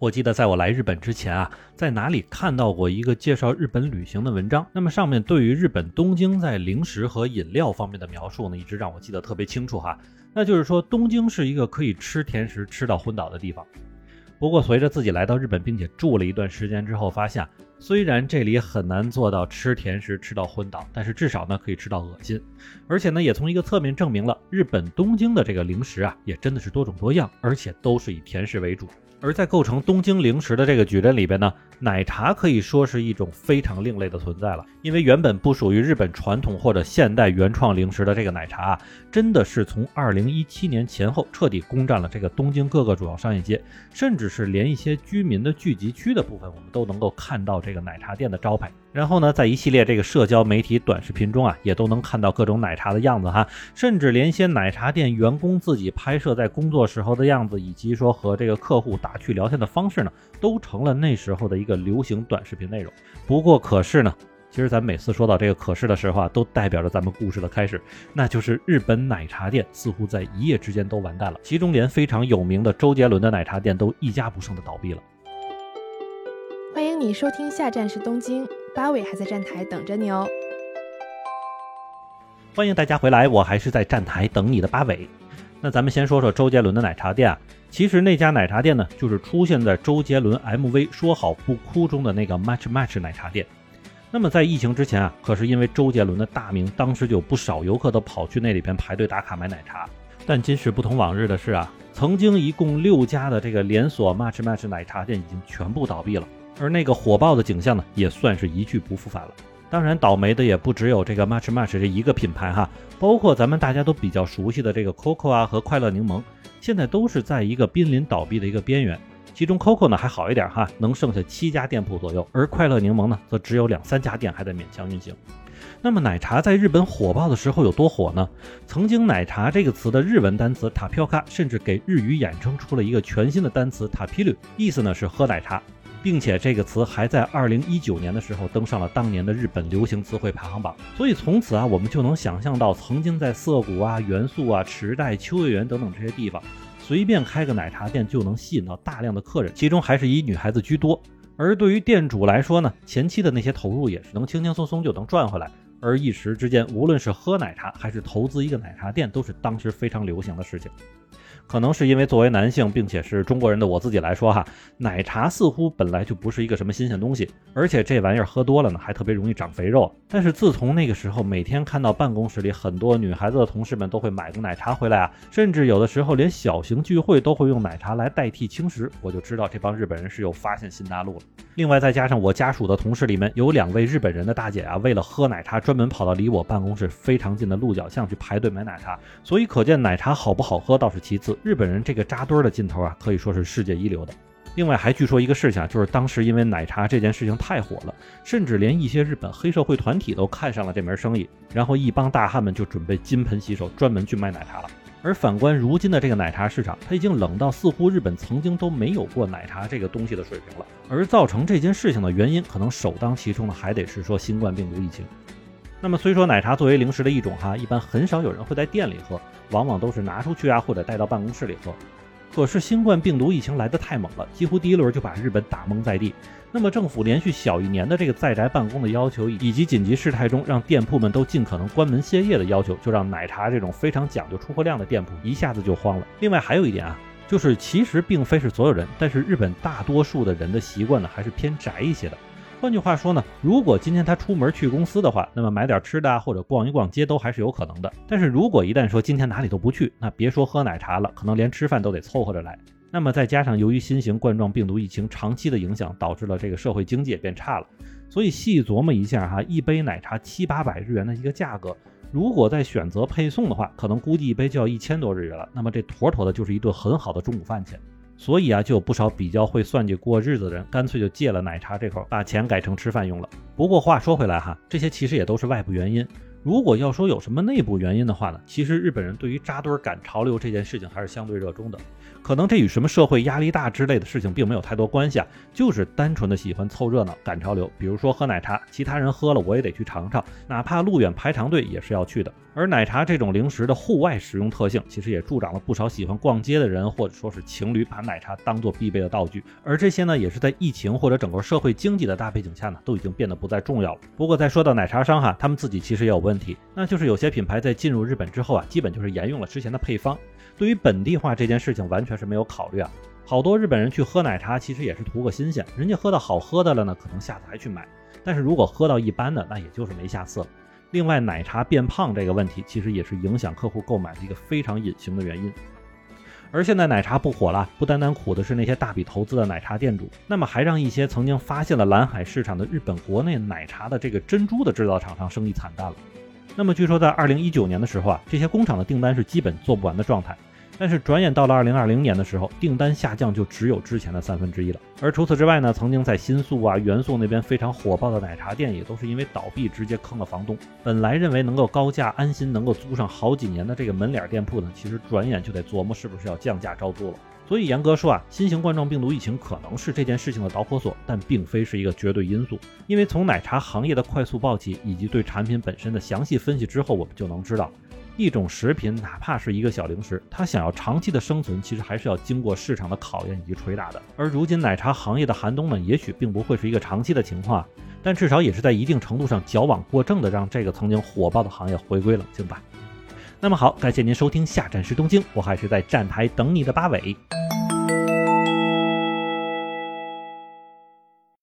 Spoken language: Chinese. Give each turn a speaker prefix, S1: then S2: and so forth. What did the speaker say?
S1: 我记得在我来日本之前啊，在哪里看到过一个介绍日本旅行的文章，那么上面对于日本东京在零食和饮料方面的描述呢，一直让我记得特别清楚哈。那就是说，东京是一个可以吃甜食吃到昏倒的地方。不过，随着自己来到日本并且住了一段时间之后，发现虽然这里很难做到吃甜食吃到昏倒，但是至少呢可以吃到恶心，而且呢也从一个侧面证明了日本东京的这个零食啊，也真的是多种多样，而且都是以甜食为主。而在构成东京零食的这个矩阵里边呢，奶茶可以说是一种非常另类的存在了。因为原本不属于日本传统或者现代原创零食的这个奶茶啊，真的是从二零一七年前后彻底攻占了这个东京各个主要商业街，甚至是连一些居民的聚集区的部分，我们都能够看到这个奶茶店的招牌。然后呢，在一系列这个社交媒体短视频中啊，也都能看到各种奶茶的样子哈，甚至连一些奶茶店员工自己拍摄在工作时候的样子，以及说和这个客户打趣聊天的方式呢，都成了那时候的一个流行短视频内容。不过，可是呢，其实咱每次说到这个“可是”的时候啊，都代表着咱们故事的开始，那就是日本奶茶店似乎在一夜之间都完蛋了，其中连非常有名的周杰伦的奶茶店都一家不剩的倒闭了。
S2: 你收听，下站是东京。八尾还在站台等着你哦！
S1: 欢迎大家回来，我还是在站台等你的八尾。那咱们先说说周杰伦的奶茶店啊，其实那家奶茶店呢，就是出现在周杰伦 MV《说好不哭》中的那个 Match Match 奶茶店。那么在疫情之前啊，可是因为周杰伦的大名，当时就有不少游客都跑去那里边排队打卡买奶茶。但今时不同往日的是啊，曾经一共六家的这个连锁 Match Match 奶茶店已经全部倒闭了。而那个火爆的景象呢，也算是一去不复返了。当然，倒霉的也不只有这个 Match Match 这一个品牌哈，包括咱们大家都比较熟悉的这个 Coco 啊和快乐柠檬，现在都是在一个濒临倒闭的一个边缘。其中 Coco 呢还好一点哈，能剩下七家店铺左右，而快乐柠檬呢则只有两三家店还在勉强运行。那么奶茶在日本火爆的时候有多火呢？曾经奶茶这个词的日文单词塔飘卡，甚至给日语衍生出了一个全新的单词塔皮鲁，意思呢是喝奶茶。并且这个词还在二零一九年的时候登上了当年的日本流行词汇排行榜，所以从此啊，我们就能想象到曾经在涩谷啊、元素啊、池袋、秋叶原等等这些地方，随便开个奶茶店就能吸引到大量的客人，其中还是以女孩子居多。而对于店主来说呢，前期的那些投入也是能轻轻松松就能赚回来，而一时之间，无论是喝奶茶还是投资一个奶茶店，都是当时非常流行的事情。可能是因为作为男性，并且是中国人的我自己来说哈，奶茶似乎本来就不是一个什么新鲜东西，而且这玩意儿喝多了呢，还特别容易长肥肉。但是自从那个时候，每天看到办公室里很多女孩子的同事们都会买个奶茶回来啊，甚至有的时候连小型聚会都会用奶茶来代替轻食，我就知道这帮日本人是又发现新大陆了。另外再加上我家属的同事里面有两位日本人的大姐啊，为了喝奶茶专门跑到离我办公室非常近的鹿角巷去排队买奶茶，所以可见奶茶好不好喝倒是其次。日本人这个扎堆儿的劲头啊，可以说是世界一流的。另外还据说一个事情啊，就是当时因为奶茶这件事情太火了，甚至连一些日本黑社会团体都看上了这门生意，然后一帮大汉们就准备金盆洗手，专门去卖奶茶了。而反观如今的这个奶茶市场，它已经冷到似乎日本曾经都没有过奶茶这个东西的水平了。而造成这件事情的原因，可能首当其冲的还得是说新冠病毒疫情。那么虽说奶茶作为零食的一种哈，一般很少有人会在店里喝，往往都是拿出去啊，或者带到办公室里喝。可是新冠病毒疫情来得太猛了，几乎第一轮就把日本打懵在地。那么政府连续小一年的这个在宅办公的要求，以及紧急事态中让店铺们都尽可能关门歇业的要求，就让奶茶这种非常讲究出货量的店铺一下子就慌了。另外还有一点啊，就是其实并非是所有人，但是日本大多数的人的习惯呢，还是偏宅一些的。换句话说呢，如果今天他出门去公司的话，那么买点吃的，或者逛一逛街都还是有可能的。但是如果一旦说今天哪里都不去，那别说喝奶茶了，可能连吃饭都得凑合着来。那么再加上由于新型冠状病毒疫情长期的影响，导致了这个社会经济也变差了。所以细琢磨一下哈，一杯奶茶七八百日元的一个价格，如果再选择配送的话，可能估计一杯就要一千多日元了。那么这妥妥的就是一顿很好的中午饭钱。所以啊，就有不少比较会算计过日子的人，干脆就戒了奶茶这口，把钱改成吃饭用了。不过话说回来哈，这些其实也都是外部原因。如果要说有什么内部原因的话呢，其实日本人对于扎堆赶潮流这件事情还是相对热衷的。可能这与什么社会压力大之类的事情并没有太多关系啊，就是单纯的喜欢凑热闹赶潮流。比如说喝奶茶，其他人喝了我也得去尝尝，哪怕路远排长队也是要去的。而奶茶这种零食的户外使用特性，其实也助长了不少喜欢逛街的人，或者说是情侣把奶茶当做必备的道具。而这些呢，也是在疫情或者整个社会经济的大背景下呢，都已经变得不再重要了。不过再说到奶茶商哈，他们自己其实也有问问题，那就是有些品牌在进入日本之后啊，基本就是沿用了之前的配方，对于本地化这件事情完全是没有考虑啊。好多日本人去喝奶茶，其实也是图个新鲜，人家喝到好喝的了呢，可能下次还去买。但是如果喝到一般的，那也就是没下次了。另外，奶茶变胖这个问题，其实也是影响客户购买的一个非常隐形的原因。而现在奶茶不火了，不单单苦的是那些大笔投资的奶茶店主，那么还让一些曾经发现了蓝海市场的日本国内奶茶的这个珍珠的制造厂商生意惨淡了。那么据说在二零一九年的时候啊，这些工厂的订单是基本做不完的状态。但是转眼到了二零二零年的时候，订单下降就只有之前的三分之一了。而除此之外呢，曾经在新宿啊、元素那边非常火爆的奶茶店，也都是因为倒闭直接坑了房东。本来认为能够高价安心能够租上好几年的这个门脸店铺呢，其实转眼就得琢磨是不是要降价招租了。所以严格说啊，新型冠状病毒疫情可能是这件事情的导火索，但并非是一个绝对因素。因为从奶茶行业的快速暴起以及对产品本身的详细分析之后，我们就能知道。一种食品，哪怕是一个小零食，它想要长期的生存，其实还是要经过市场的考验以及捶打的。而如今奶茶行业的寒冬呢，也许并不会是一个长期的情况，但至少也是在一定程度上矫枉过正的让这个曾经火爆的行业回归冷静吧。那么好，感谢您收听下站时东京，我还是在站台等你的八尾。